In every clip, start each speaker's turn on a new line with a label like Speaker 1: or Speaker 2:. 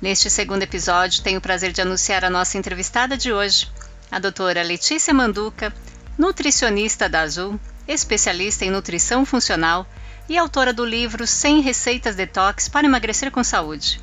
Speaker 1: Neste segundo episódio, tenho o prazer de anunciar a nossa entrevistada de hoje, a doutora Letícia Manduca, nutricionista da Azul, especialista em nutrição funcional e autora do livro 100 Receitas Detox para Emagrecer com Saúde.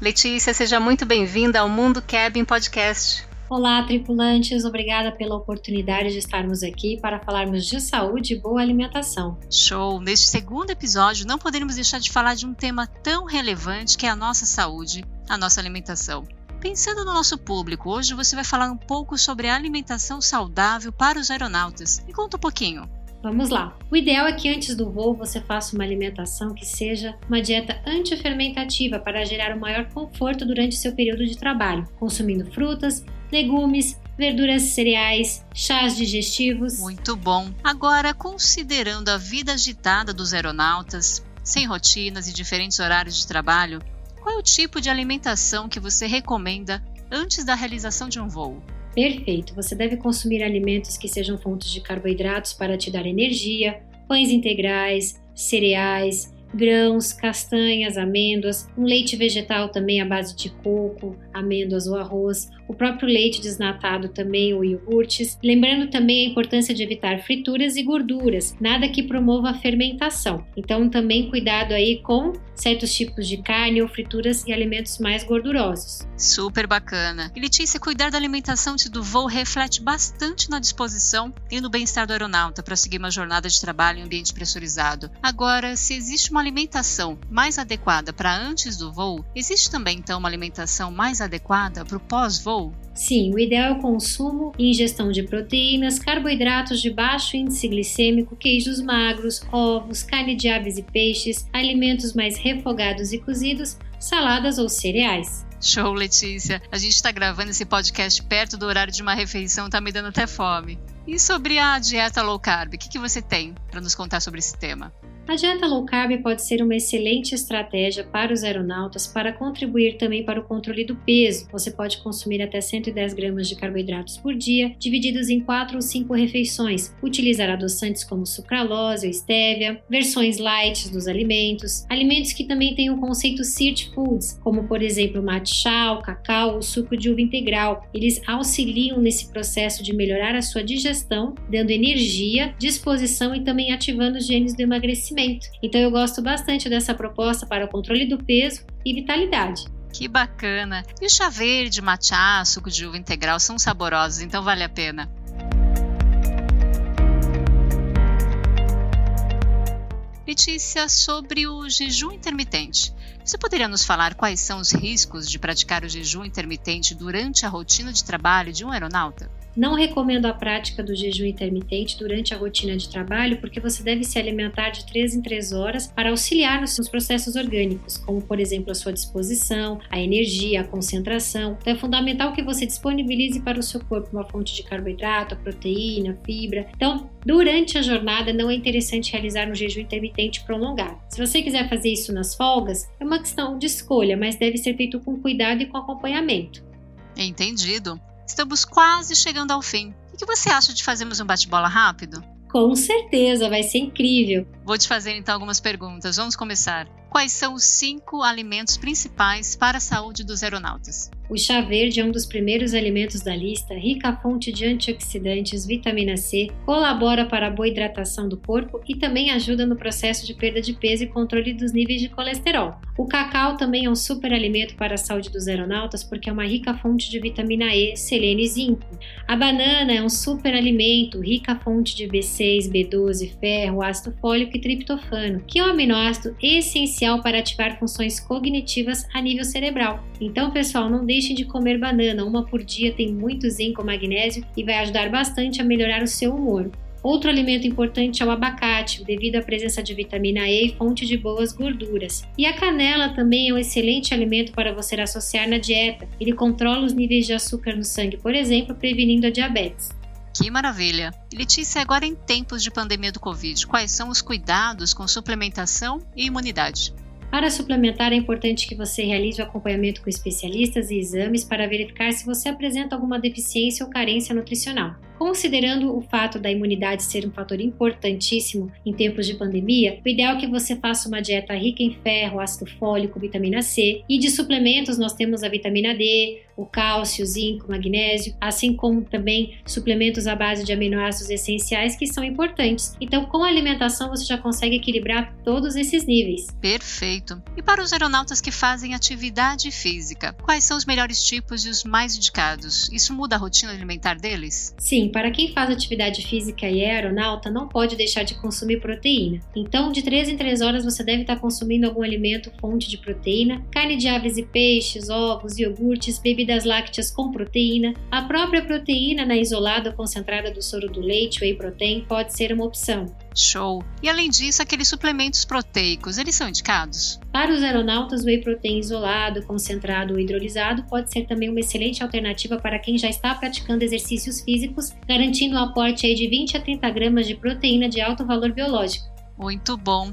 Speaker 1: Letícia, seja muito bem-vinda ao Mundo Cabin Podcast.
Speaker 2: Olá, tripulantes, obrigada pela oportunidade de estarmos aqui para falarmos de saúde e boa alimentação.
Speaker 1: Show! Neste segundo episódio, não poderíamos deixar de falar de um tema tão relevante que é a nossa saúde, a nossa alimentação. Pensando no nosso público, hoje você vai falar um pouco sobre a alimentação saudável para os aeronautas. Me conta um pouquinho.
Speaker 2: Vamos lá. O ideal é que antes do voo você faça uma alimentação que seja uma dieta antifermentativa para gerar o maior conforto durante seu período de trabalho, consumindo frutas, legumes, verduras cereais, chás digestivos.
Speaker 1: Muito bom. Agora, considerando a vida agitada dos aeronautas, sem rotinas e diferentes horários de trabalho, qual é o tipo de alimentação que você recomenda antes da realização de um voo?
Speaker 2: Perfeito. Você deve consumir alimentos que sejam fontes de carboidratos para te dar energia, pães integrais, cereais, grãos, castanhas, amêndoas, um leite vegetal também à base de coco, amêndoas ou arroz, o próprio leite desnatado também ou iogurtes. Lembrando também a importância de evitar frituras e gorduras, nada que promova a fermentação. Então também cuidado aí com certos tipos de carne ou frituras e alimentos mais gordurosos.
Speaker 1: Super bacana. E Letícia, cuidar da alimentação antes do voo reflete bastante na disposição e no bem-estar do aeronauta para seguir uma jornada de trabalho em ambiente pressurizado. Agora, se existe uma alimentação mais adequada para antes do voo, existe também então uma alimentação mais adequada para o pós-voo?
Speaker 2: Sim, o ideal é o consumo e ingestão de proteínas, carboidratos de baixo índice glicêmico, queijos magros, ovos, carne de aves e peixes, alimentos mais refogados e cozidos, saladas ou cereais.
Speaker 1: Show, Letícia. A gente está gravando esse podcast perto do horário de uma refeição, tá me dando até fome. E sobre a dieta low carb, o que, que você tem para nos contar sobre esse tema?
Speaker 2: A dieta low carb pode ser uma excelente estratégia para os aeronautas para contribuir também para o controle do peso. Você pode consumir até 110 gramas de carboidratos por dia, divididos em 4 ou 5 refeições. Utilizar adoçantes como sucralose ou estévia, versões light dos alimentos, alimentos que também têm o conceito SIRT Foods, como por exemplo matcha, o cacau ou suco de uva integral. Eles auxiliam nesse processo de melhorar a sua digestão, dando energia, disposição e também ativando os genes do emagrecimento emagrecimento. Então eu gosto bastante dessa proposta para o controle do peso e vitalidade.
Speaker 1: Que bacana! E o chá verde, matcha, suco de uva integral são saborosos, então vale a pena. Letícia, sobre o jejum intermitente. Você poderia nos falar quais são os riscos de praticar o jejum intermitente durante a rotina de trabalho de um aeronauta?
Speaker 2: Não recomendo a prática do jejum intermitente durante a rotina de trabalho, porque você deve se alimentar de 3 em 3 horas para auxiliar nos seus processos orgânicos, como por exemplo a sua disposição, a energia, a concentração. Então é fundamental que você disponibilize para o seu corpo uma fonte de carboidrato, proteína, fibra. Então, durante a jornada não é interessante realizar um jejum intermitente prolongado. Se você quiser fazer isso nas folgas, é uma questão de escolha, mas deve ser feito com cuidado e com acompanhamento.
Speaker 1: Entendido. Estamos quase chegando ao fim. O que você acha de fazermos um bate-bola rápido?
Speaker 2: Com certeza, vai ser incrível.
Speaker 1: Vou te fazer então algumas perguntas. Vamos começar. Quais são os cinco alimentos principais para a saúde dos aeronautas?
Speaker 2: O chá verde é um dos primeiros alimentos da lista, rica fonte de antioxidantes, vitamina C, colabora para a boa hidratação do corpo e também ajuda no processo de perda de peso e controle dos níveis de colesterol. O cacau também é um super alimento para a saúde dos aeronautas porque é uma rica fonte de vitamina E, selênio e zinco. A banana é um super alimento, rica fonte de B6, B12, ferro, ácido fólico e triptofano, que é um aminoácido essencial para ativar funções cognitivas a nível cerebral. Então, pessoal, não deixem de comer banana, uma por dia tem muito zinco, magnésio e vai ajudar bastante a melhorar o seu humor. Outro alimento importante é o abacate, devido à presença de vitamina E e fonte de boas gorduras. E a canela também é um excelente alimento para você associar na dieta. Ele controla os níveis de açúcar no sangue, por exemplo, prevenindo a diabetes.
Speaker 1: Que maravilha! Letícia, agora em tempos de pandemia do Covid, quais são os cuidados com suplementação e imunidade?
Speaker 2: Para suplementar, é importante que você realize o acompanhamento com especialistas e exames para verificar se você apresenta alguma deficiência ou carência nutricional. Considerando o fato da imunidade ser um fator importantíssimo em tempos de pandemia, o ideal é que você faça uma dieta rica em ferro, ácido fólico, vitamina C e de suplementos nós temos a vitamina D, o cálcio, o zinco, o magnésio, assim como também suplementos à base de aminoácidos essenciais que são importantes. Então, com a alimentação você já consegue equilibrar todos esses níveis.
Speaker 1: Perfeito. E para os aeronautas que fazem atividade física, quais são os melhores tipos e os mais indicados? Isso muda a rotina alimentar deles?
Speaker 2: Sim, para quem faz atividade física e é aeronauta, não pode deixar de consumir proteína. Então, de 3 em 3 horas você deve estar consumindo algum alimento fonte de proteína, carne de aves e peixes, ovos, iogurtes, bebidas lácteas com proteína. A própria proteína na isolada ou concentrada do soro do leite, whey protein, pode ser uma opção.
Speaker 1: Show! E além disso, aqueles suplementos proteicos, eles são indicados?
Speaker 2: Para os aeronautas, o whey protein isolado, concentrado ou hidrolisado pode ser também uma excelente alternativa para quem já está praticando exercícios físicos, garantindo um aporte de 20 a 30 gramas de proteína de alto valor biológico.
Speaker 1: Muito bom!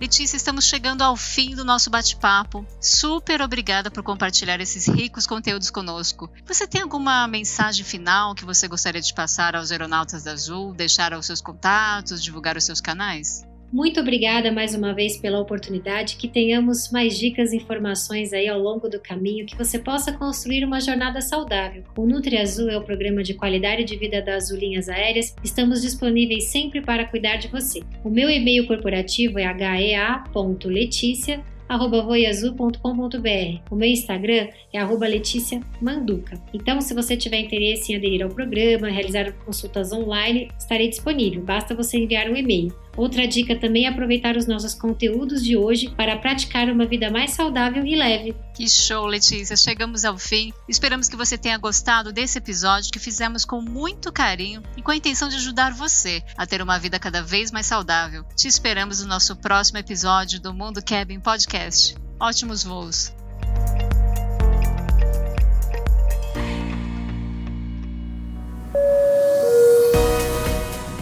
Speaker 1: Letícia, estamos chegando ao fim do nosso bate-papo. Super obrigada por compartilhar esses ricos conteúdos conosco. Você tem alguma mensagem final que você gostaria de passar aos aeronautas da Azul, deixar os seus contatos, divulgar os seus canais?
Speaker 2: Muito obrigada mais uma vez pela oportunidade, que tenhamos mais dicas e informações aí ao longo do caminho, que você possa construir uma jornada saudável. O Nutri Azul é o programa de qualidade de vida das Azul Linhas Aéreas. Estamos disponíveis sempre para cuidar de você. O meu e-mail corporativo é hea.leticia voiazul.com.br. O meu Instagram é arroba Letícia Manduca. Então, se você tiver interesse em aderir ao programa, realizar consultas online, estarei disponível. Basta você enviar um e-mail. Outra dica também é aproveitar os nossos conteúdos de hoje para praticar uma vida mais saudável e leve.
Speaker 1: Que show, Letícia! Chegamos ao fim. Esperamos que você tenha gostado desse episódio que fizemos com muito carinho e com a intenção de ajudar você a ter uma vida cada vez mais saudável. Te esperamos no nosso próximo episódio do Mundo Cabin Podcast. Ótimos voos!